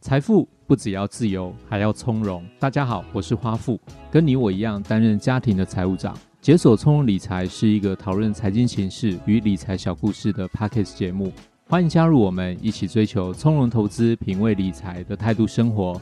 财富不只要自由，还要从容。大家好，我是花富，跟你我一样担任家庭的财务长。解锁从容理财是一个讨论财经形势与理财小故事的 Podcast 节目，欢迎加入我们，一起追求从容投资、品味理财的态度生活。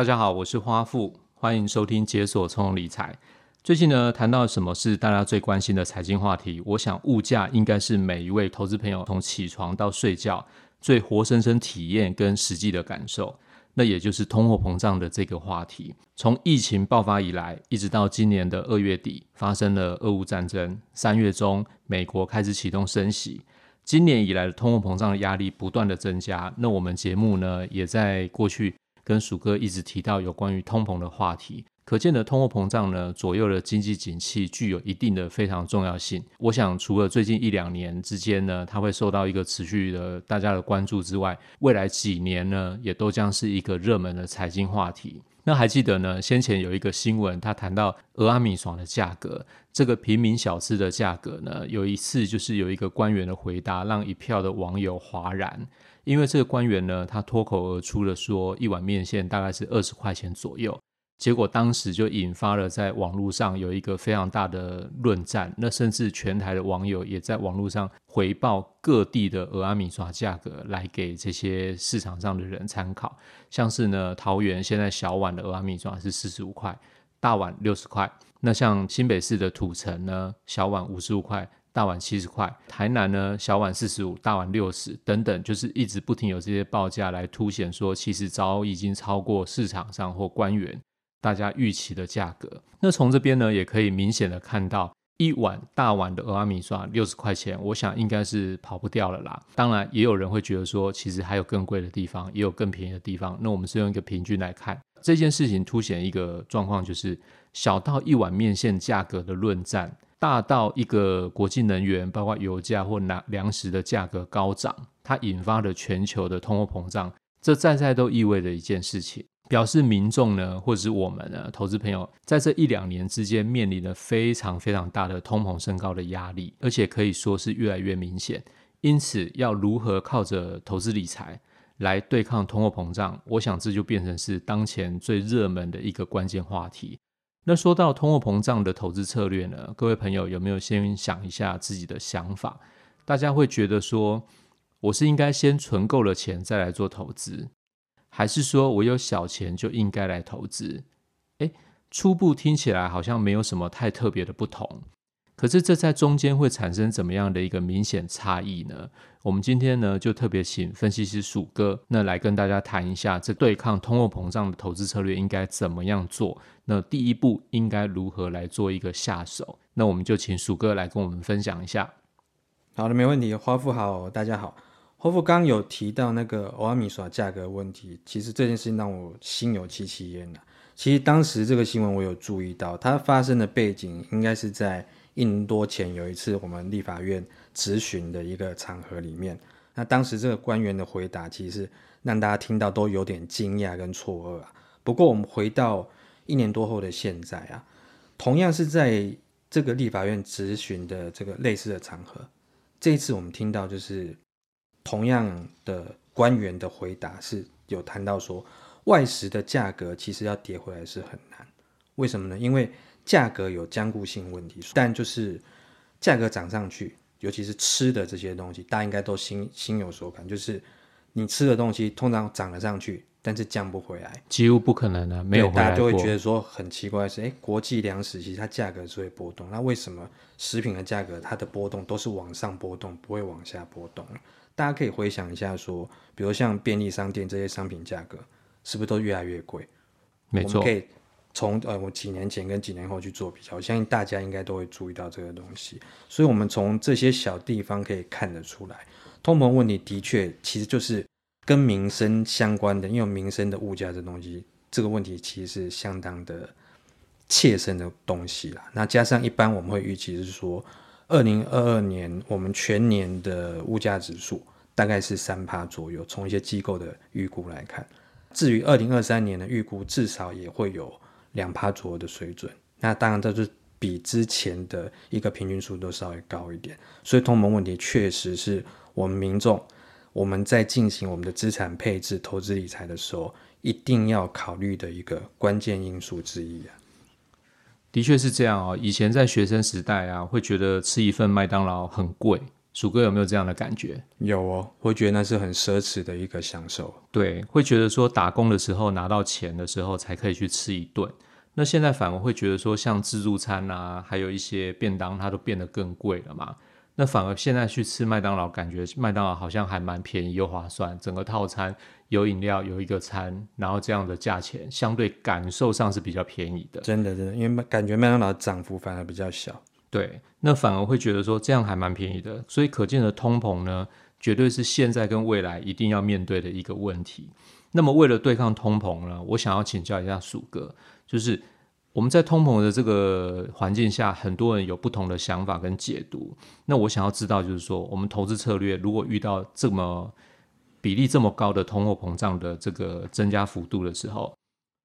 大家好，我是花富，欢迎收听解锁从容理财。最近呢，谈到什么是大家最关心的财经话题？我想物价应该是每一位投资朋友从起床到睡觉最活生生体验跟实际的感受，那也就是通货膨胀的这个话题。从疫情爆发以来，一直到今年的二月底，发生了俄乌战争，三月中美国开始启动升息，今年以来的通货膨胀的压力不断的增加。那我们节目呢，也在过去跟鼠哥一直提到有关于通膨的话题。可见的通货膨胀呢，左右了经济景气，具有一定的非常重要性。我想，除了最近一两年之间呢，它会受到一个持续的大家的关注之外，未来几年呢，也都将是一个热门的财经话题。那还记得呢，先前有一个新闻，他谈到俄阿米爽的价格，这个平民小吃的价格呢，有一次就是有一个官员的回答，让一票的网友哗然，因为这个官员呢，他脱口而出的说，一碗面线大概是二十块钱左右。结果当时就引发了在网络上有一个非常大的论战，那甚至全台的网友也在网络上回报各地的蚵仔米线价格来给这些市场上的人参考。像是呢，桃园现在小碗的蚵仔米线是四十五块，大碗六十块。那像新北市的土城呢，小碗五十五块，大碗七十块。台南呢，小碗四十五，大碗六十，等等，就是一直不停有这些报价来凸显说，其实早已经超过市场上或官员。大家预期的价格，那从这边呢，也可以明显的看到，一碗大碗的蚵仔米线六十块钱，我想应该是跑不掉了啦。当然，也有人会觉得说，其实还有更贵的地方，也有更便宜的地方。那我们是用一个平均来看这件事情，凸显一个状况，就是小到一碗面线价格的论战，大到一个国际能源，包括油价或粮粮食的价格高涨，它引发了全球的通货膨胀，这在在都意味着一件事情。表示民众呢，或者是我们呢，投资朋友，在这一两年之间面临了非常非常大的通膨升高的压力，而且可以说是越来越明显。因此，要如何靠着投资理财来对抗通货膨胀，我想这就变成是当前最热门的一个关键话题。那说到通货膨胀的投资策略呢，各位朋友有没有先想一下自己的想法？大家会觉得说，我是应该先存够了钱再来做投资？还是说我有小钱就应该来投资？诶，初步听起来好像没有什么太特别的不同。可是这在中间会产生怎么样的一个明显差异呢？我们今天呢就特别请分析师鼠哥那来跟大家谈一下，这对抗通货膨胀的投资策略应该怎么样做？那第一步应该如何来做一个下手？那我们就请鼠哥来跟我们分享一下。好的，没问题。花富好，大家好。花富刚有提到那个蚵仔面线价格问题，其实这件事情让我心有戚戚焉呐。其实当时这个新闻我有注意到，它发生的背景应该是在一年多前有一次我们立法院质询的一个场合里面。那当时这个官员的回答，其实让大家听到都有点惊讶跟错愕啊。不过我们回到一年多后的现在啊，同样是在这个立法院质询的这个类似的场合，这一次我们听到就是。同样的官员的回答是有谈到说，外食的价格其实要跌回来是很难，为什么呢？因为价格有僵固性问题，但就是价格涨上去，尤其是吃的这些东西，大家应该都心心有所感，就是你吃的东西通常涨了上去，但是降不回来，几乎不可能的，没有。大家就会觉得说很奇怪的是，诶，国际粮食其实它价格是会波动，那为什么食品的价格它的波动都是往上波动，不会往下波动？大家可以回想一下，说，比如像便利商店这些商品价格，是不是都越来越贵？没错。我们可以从呃，我几年前跟几年后去做比较，我相信大家应该都会注意到这个东西。所以，我们从这些小地方可以看得出来，通膨问题的确其实就是跟民生相关的，因为民生的物价这东西，这个问题其实是相当的切身的东西啦。那加上一般我们会预期是说。二零二二年，我们全年的物价指数大概是三趴左右。从一些机构的预估来看，至于二零二三年的预估，至少也会有两趴左右的水准。那当然，这是比之前的一个平均数都稍微高一点。所以通膨问题确实是我们民众我们在进行我们的资产配置、投资理财的时候，一定要考虑的一个关键因素之一啊。的确是这样哦。以前在学生时代啊，会觉得吃一份麦当劳很贵。鼠哥有没有这样的感觉？有哦，会觉得那是很奢侈的一个享受。对，会觉得说打工的时候拿到钱的时候才可以去吃一顿。那现在反而会觉得说，像自助餐啊，还有一些便当，它都变得更贵了嘛。那反而现在去吃麦当劳，感觉麦当劳好像还蛮便宜又划算，整个套餐有饮料有一个餐，然后这样的价钱相对感受上是比较便宜的。真的，真的，因为感觉麦当劳涨幅反而比较小。对，那反而会觉得说这样还蛮便宜的，所以可见的通膨呢，绝对是现在跟未来一定要面对的一个问题。那么为了对抗通膨呢，我想要请教一下鼠哥，就是我们在通膨的这个环境下，很多人有不同的想法跟解读。那我想要知道，就是说我们投资策略如果遇到这么比例这么高的通货膨胀的这个增加幅度的时候，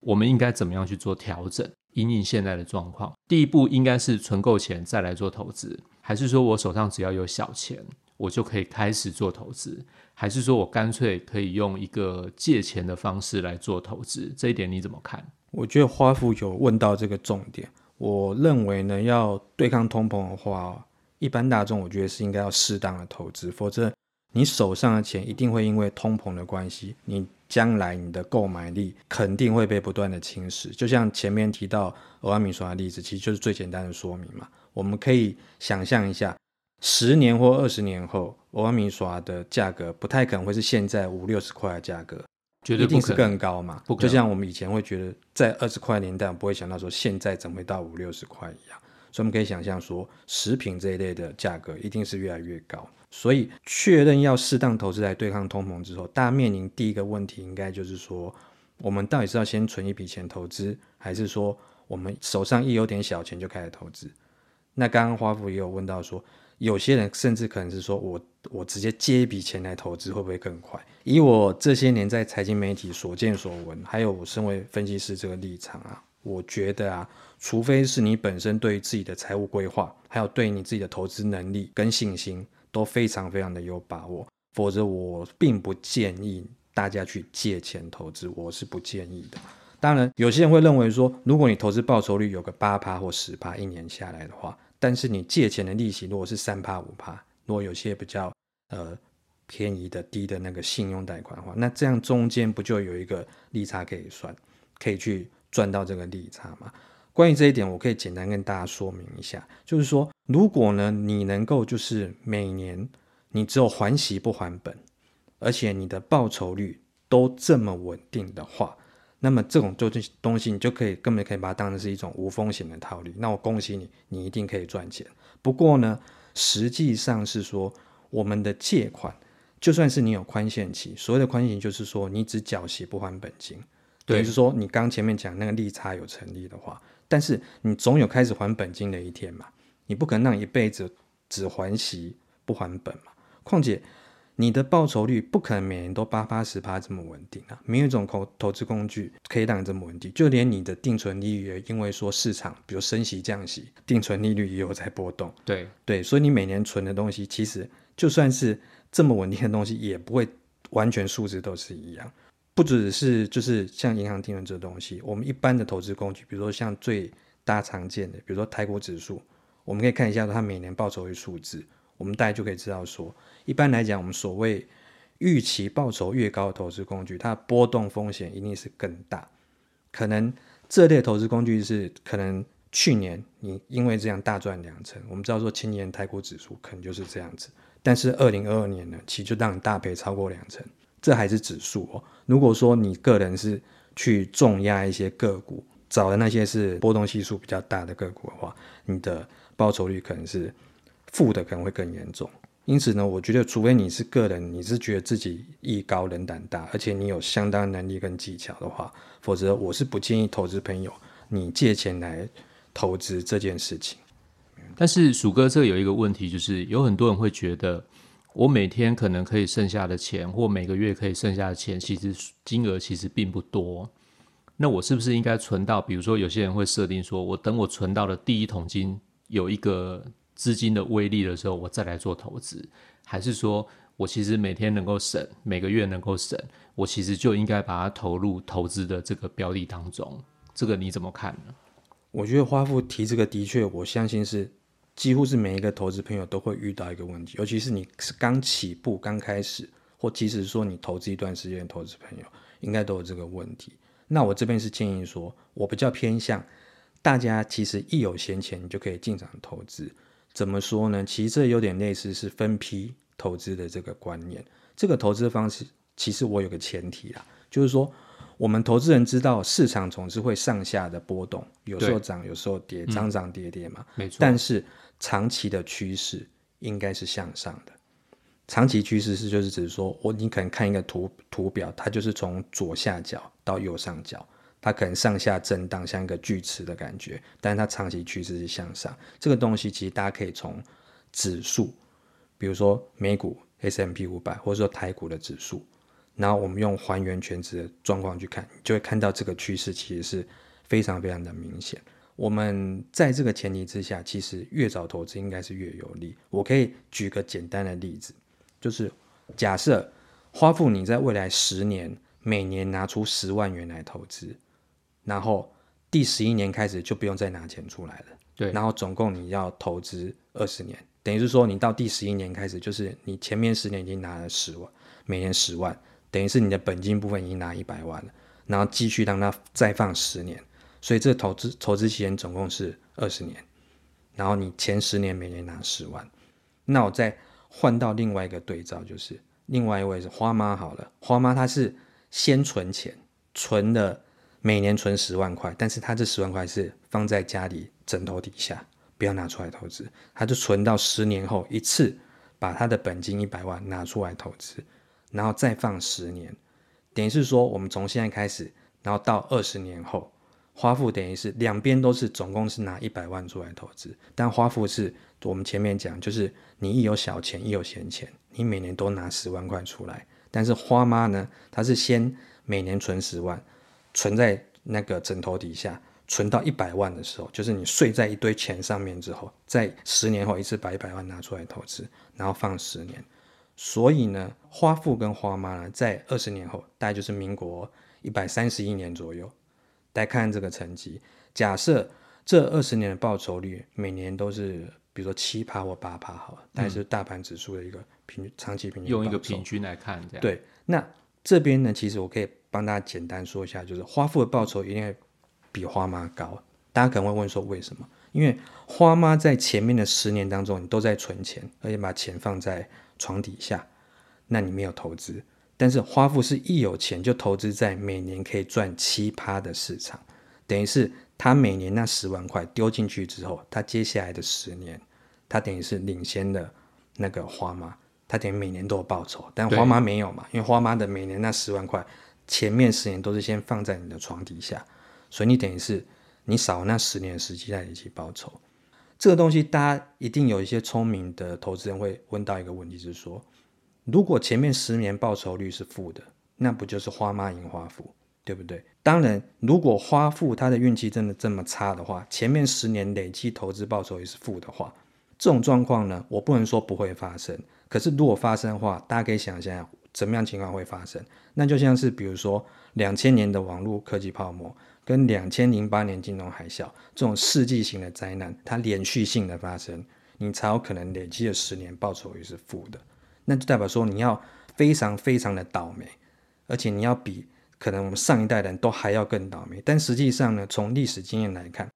我们应该怎么样去做调整？因应现在的状况，第一步应该是存够钱再来做投资，还是说我手上只要有小钱，我就可以开始做投资，还是说我干脆可以用一个借钱的方式来做投资？这一点你怎么看？我觉得花富有问到这个重点。我认为呢，要对抗通膨的话，一般大众我觉得是应该要适当的投资，否则你手上的钱一定会因为通膨的关系，你。将来你的购买力肯定会被不断的侵蚀，就像前面提到欧安米耍的例子，其实就是最简单的说明嘛。我们可以想象一下，十年或二十年后，欧安米耍的价格不太可能会是现在五六十块的价格，绝对一定是更高嘛。就像我们以前会觉得在二十块年代，我不会想到说现在怎么会到五六十块一样。所以我们可以想象说，食品这一类的价格一定是越来越高。所以确认要适当投资来对抗通膨之后，大家面临第一个问题，应该就是说，我们到底是要先存一笔钱投资，还是说我们手上一有点小钱就开始投资？那刚刚花富也有问到说，有些人甚至可能是说我我直接借一笔钱来投资会不会更快？以我这些年在财经媒体所见所闻，还有我身为分析师这个立场啊，我觉得啊，除非是你本身对于自己的财务规划，还有对你自己的投资能力跟信心。都非常非常的有把握，否则我并不建议大家去借钱投资，我是不建议的。当然，有些人会认为说，如果你投资报酬率有个八趴或十趴，一年下来的话，但是你借钱的利息如果是三趴五趴，如果有些比较呃便宜的低的那个信用贷款的话，那这样中间不就有一个利差可以算，可以去赚到这个利差嘛？关于这一点，我可以简单跟大家说明一下，就是说，如果呢，你能够就是每年你只有还息不还本，而且你的报酬率都这么稳定的话，那么这种东西东西你就可以根本可以把它当成是一种无风险的套利。那我恭喜你，你一定可以赚钱。不过呢，实际上是说，我们的借款，就算是你有宽限期，所谓的宽限期就是说你只缴息不还本金，对，就是说你刚前面讲那个利差有成立的话。但是你总有开始还本金的一天嘛，你不可能让一辈子只还息不还本嘛。况且你的报酬率不可能每年都八八十八这么稳定啊，没有一种投投资工具可以让你这么稳定。就连你的定存利率也因为说市场比如升息降息，定存利率也有在波动。对对，所以你每年存的东西，其实就算是这么稳定的东西，也不会完全数值都是一样。不只是就是像银行定存这东西，我们一般的投资工具，比如说像最大常见的，比如说台股指数，我们可以看一下它每年报酬率数字，我们大概就可以知道说，一般来讲，我们所谓预期报酬越高的投资工具，它的波动风险一定是更大。可能这类投资工具是可能去年你因为这样大赚两成，我们知道说今年台股指数可能就是这样子，但是二零二二年呢，其实就让你大赔超过两成。这还是指数哦。如果说你个人是去重压一些个股，找的那些是波动系数比较大的个股的话，你的报酬率可能是负的，可能会更严重。因此呢，我觉得除非你是个人，你是觉得自己艺高人胆大，而且你有相当能力跟技巧的话，否则我是不建议投资朋友你借钱来投资这件事情。但是鼠哥这有一个问题，就是有很多人会觉得。我每天可能可以剩下的钱，或每个月可以剩下的钱，其实金额其实并不多。那我是不是应该存到？比如说，有些人会设定说，我等我存到了第一桶金，有一个资金的威力的时候，我再来做投资，还是说我其实每天能够省，每个月能够省，我其实就应该把它投入投资的这个标的当中？这个你怎么看呢？我觉得花富提这个的确，我相信是几乎是每一个投资朋友都会遇到一个问题，尤其是你是刚起步、刚开始，或即使说你投资一段时间投资朋友，应该都有这个问题。那我这边是建议说，我比较偏向大家，其实一有闲钱，你就可以进场投资。怎么说呢？其实这有点类似是分批投资的这个观念。这个投资方式，其实我有个前提啦，就是说，我们投资人知道市场总是会上下的波动，有时候涨，有时候跌，涨涨跌跌嘛。没错。但是长期的趋势应该是向上的。长期趋势是就是指说，我你可能看一个图图表，它就是从左下角到右上角，它可能上下震荡，像一个锯齿的感觉，但是它长期趋势是向上。这个东西其实大家可以从指数，比如说美股 S M P 五百，或者说台股的指数，然后我们用还原全值的状况去看，就会看到这个趋势其实是非常非常的明显。我们在这个前提之下，其实越早投资应该是越有利。我可以举个简单的例子。就是假设花富你在未来十年每年拿出十万元来投资，然后第十一年开始就不用再拿钱出来了。对，然后总共你要投资二十年，等于是说你到第十一年开始，就是你前面十年已经拿了十万，每年十万，等于是你的本金部分已经拿一百万了，然后继续让它再放十年，所以这个投资投资期间总共是二十年，然后你前十年每年拿十万，那我再。换到另外一个对照，就是另外一位是花妈好了。花妈她是先存钱，存了每年存十万块，但是她这十万块是放在家里枕头底下，不要拿出来投资。她就存到十年后一次把她的本金一百万拿出来投资，然后再放十年，等于是说我们从现在开始，然后到二十年后。花父等于是两边都是总共是拿一百万出来投资，但花父是我们前面讲，就是你一有小钱，一有闲钱，你每年都拿十万块出来。但是花妈呢，她是先每年存十万，存在那个枕头底下，存到一百万的时候，就是你睡在一堆钱上面之后，在十年后一次把一百万拿出来投资，然后放十年。所以呢，花父跟花妈呢，在二十年后，大概就是民国一百三十一年左右。来看这个成绩，假设这二十年的报酬率每年都是，比如说七趴或八趴，好了，大概是大盘指数的一个平均长期平均。用一个平均来看，这样。对，那这边呢，其实我可以帮大家简单说一下，就是花父的报酬一定会比花妈高。大家可能会问说为什么？因为花妈在前面的十年当中，你都在存钱，而且把钱放在床底下，那你没有投资。但是花富是一有钱就投资在每年可以赚七趴的市场，等于是他每年那十万块丢进去之后，他接下来的十年，他等于是领先的那个花妈，他等于每年都有报酬，但花妈没有嘛，因为花妈的每年那十万块，前面十年都是先放在你的床底下，所以你等于是你少那十年的时机来累积报酬。这个东西大家一定有一些聪明的投资人会问到一个问题，是说。如果前面十年报酬率是负的，那不就是花妈赢花父，对不对？当然，如果花父他的运气真的这么差的话，前面十年累计投资报酬也是负的话，这种状况呢，我不能说不会发生。可是如果发生的话，大家可以想象怎么样情况会发生？那就像是比如说两千年的网络科技泡沫，跟两千零八年金融海啸这种世纪型的灾难，它连续性的发生，你才有可能累积的十年报酬率是负的。那就代表说你要非常非常的倒霉，而且你要比可能我们上一代人都还要更倒霉。但实际上呢，从历史经验来看，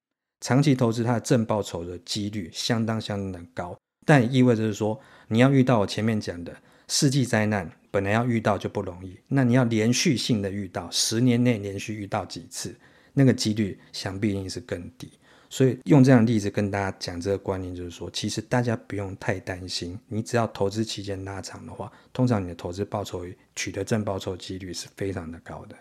长期投资它的正报酬的几率相当相当的高。但意味着是说，你要遇到我前面讲的世纪灾难，本来要遇到就不容易。那你要连续性的遇到，十年内连续遇到几次，那个几率想必一定是更低。所以用这样的例子跟大家讲这个观念，就是说，其实大家不用太担心，你只要投资期间拉长的话，通常你的投资报酬取得正报酬几率是非常的高的。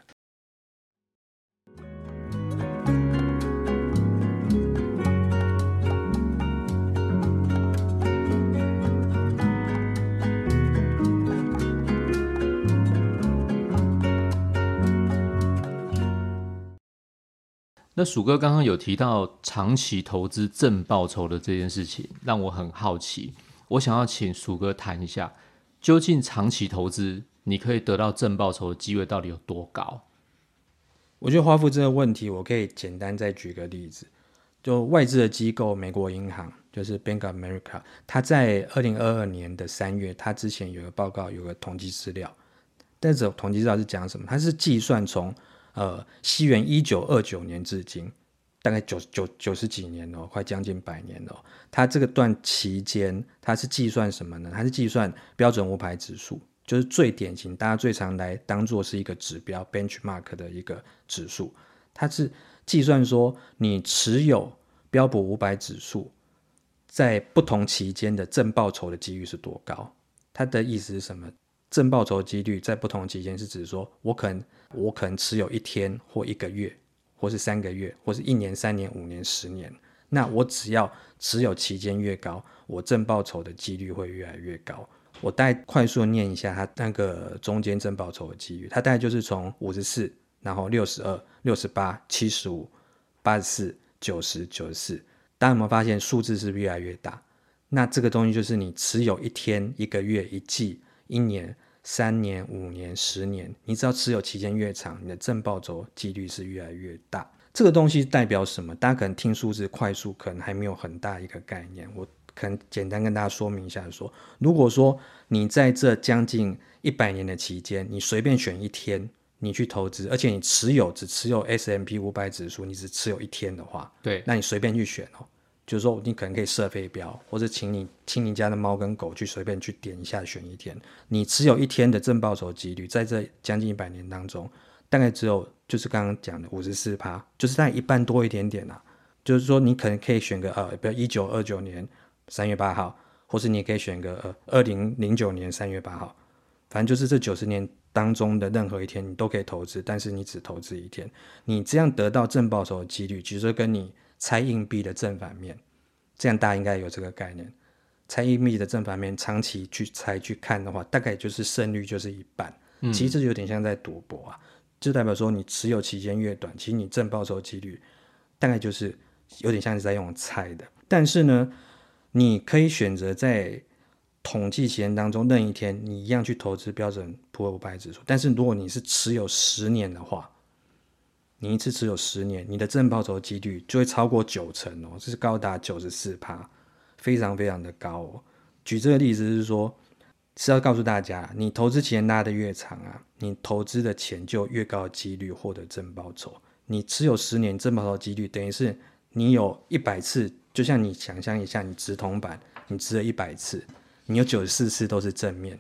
那鼠哥刚刚有提到长期投资正报酬的这件事情，让我很好奇。我想要请鼠哥谈一下，究竟长期投资你可以得到正报酬的机会到底有多高？我觉得花富这个问题，我可以简单再举个例子。就外资的机构美国银行，就是 Bank of America，它在二零二二年的三月，它之前有个报告，有个统计资料。但是统计资料是讲什么？它是计算从呃，西元一九二九年至今，大概九九九十几年哦，快将近百年了。它这个段期间，它是计算什么呢？它是计算标准五百指数，就是最典型，大家最常来当做是一个指标 benchmark 的一个指数。它是计算说你持有标普五百指数，在不同期间的正报酬的几率是多高？它的意思是什么？正报酬几率在不同期间是指说我可能。我可能持有一天或一个月，或是三个月，或是一年、三年、五年、十年。那我只要持有期间越高，我正报酬的几率会越来越高。我大概快速念一下它那个中间正报酬的几率，它大概就是从五十四，然后六十二、六十八、七十五、八十四、九十、九十四。大家有没有发现数字是越来越大？那这个东西就是你持有一天、一个月、一季、一年。三年、五年、十年，你只要持有期间越长，你的正报酬几率是越来越大。这个东西代表什么？大家可能听数字快速，可能还没有很大一个概念。我可能简单跟大家说明一下说，说如果说你在这将近一百年的期间，你随便选一天，你去投资，而且你持有只持有 S M P 五百指数，你只持有一天的话，对，那你随便去选哦。就是说，你可能可以设飞镖，或者请你请你家的猫跟狗去随便去点一下选一天。你持有一天的正报酬几率，在这将近一百年当中，大概只有就是刚刚讲的五十四趴，就是大概一半多一点点啊。就是说，你可能可以选个呃，比如一九二九年三月八号，或是你可以选个呃二零零九年三月八号，反正就是这九十年当中的任何一天，你都可以投资，但是你只投资一天，你这样得到正报酬的几率，其实跟你。猜硬币的正反面，这样大家应该有这个概念。猜硬币的正反面，长期去猜去看的话，大概就是胜率就是一半。嗯、其实这有点像在赌博啊，就代表说你持有期间越短，其实你正报酬几率大概就是有点像是在用猜的。但是呢，你可以选择在统计期间当中任一天，你一样去投资标准普尔五百指数。但是如果你是持有十年的话，你一次持有十年，你的正报酬几率就会超过九成哦，这是高达九十四趴，非常非常的高哦。举这个例子是说，是要告诉大家，你投资期间拉得越长啊，你投资的钱就越高的几率获得正报酬。你持有十年，正报酬几率等于是你有一百次，就像你想象一下，你直铜板，你持了一百次，你有九十四次都是正面。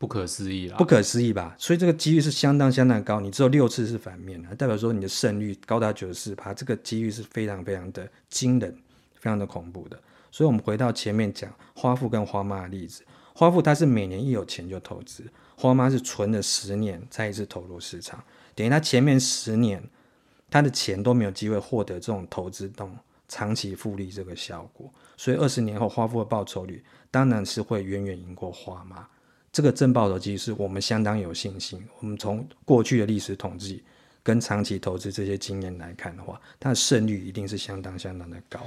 不可思议了，不可思议吧？所以这个几率是相当相当高。你只有六次是反面的，代表说你的胜率高达九十四趴，这个几率是非常非常的惊人，非常的恐怖的。所以，我们回到前面讲花父跟花妈的例子，花父他是每年一有钱就投资，花妈是存了十年再一次投入市场，等于他前面十年他的钱都没有机会获得这种投资这种长期复利这个效果，所以二十年后花父的报酬率当然是会远远赢过花妈。这个正报酬其实是我们相当有信心。我们从过去的历史统计跟长期投资这些经验来看的话，它的胜率一定是相当相当的高。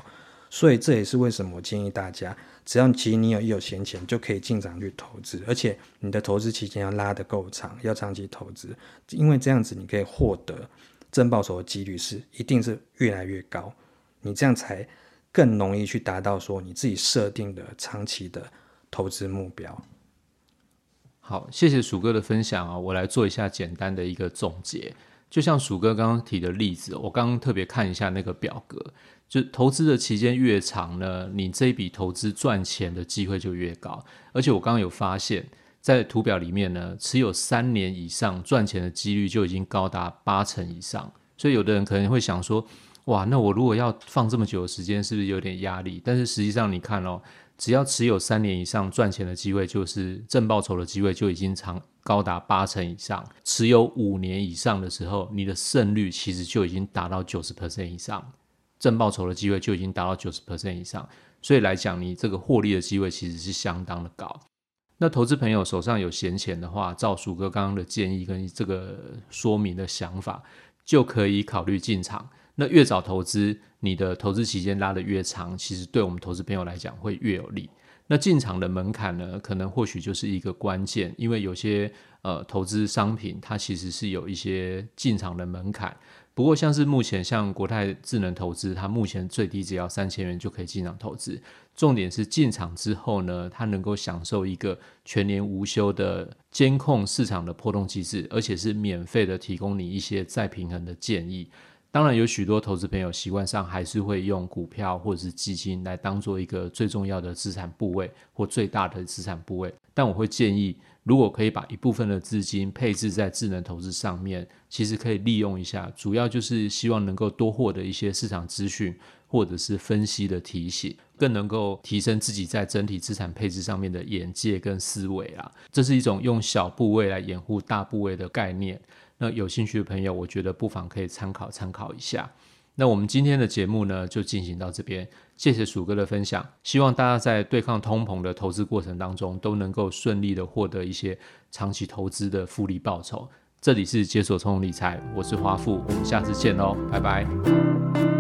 所以这也是为什么我建议大家，只要其实你有一有闲钱，就可以进场去投资，而且你的投资期间要拉得够长，要长期投资，因为这样子你可以获得正报酬的几率是一定是越来越高。你这样才更容易去达到说你自己设定的长期的投资目标。好，谢谢鼠哥的分享啊！我来做一下简单的一个总结。就像鼠哥刚刚提的例子，我刚刚特别看一下那个表格，就投资的期间越长呢，你这一笔投资赚钱的机会就越高。而且我刚刚有发现，在图表里面呢，持有三年以上赚钱的几率就已经高达八成以上。所以有的人可能会想说，哇，那我如果要放这么久的时间，是不是有点压力？但是实际上你看哦。只要持有三年以上，赚钱的机会就是正报酬的机会就已经长高达八成以上。持有五年以上的时候，你的胜率其实就已经达到九十 percent 以上，正报酬的机会就已经达到九十 percent 以上。所以来讲，你这个获利的机会其实是相当的高。那投资朋友手上有闲钱的话，照鼠哥刚刚的建议跟这个说明的想法，就可以考虑进场。那越早投资，你的投资期间拉得越长，其实对我们投资朋友来讲会越有利。那进场的门槛呢，可能或许就是一个关键，因为有些呃投资商品，它其实是有一些进场的门槛。不过像是目前像国泰智能投资，它目前最低只要三千元就可以进场投资。重点是进场之后呢，它能够享受一个全年无休的监控市场的波动机制，而且是免费的提供你一些再平衡的建议。当然，有许多投资朋友习惯上还是会用股票或者是基金来当做一个最重要的资产部位或最大的资产部位。但我会建议，如果可以把一部分的资金配置在智能投资上面，其实可以利用一下，主要就是希望能够多获得一些市场资讯或者是分析的提醒，更能够提升自己在整体资产配置上面的眼界跟思维啊。这是一种用小部位来掩护大部位的概念。那有兴趣的朋友，我觉得不妨可以参考参考一下。那我们今天的节目呢，就进行到这边。谢谢鼠哥的分享，希望大家在对抗通膨的投资过程当中，都能够顺利的获得一些长期投资的复利报酬。这里是解锁聪理财，我是华富，我们下次见喽，拜拜。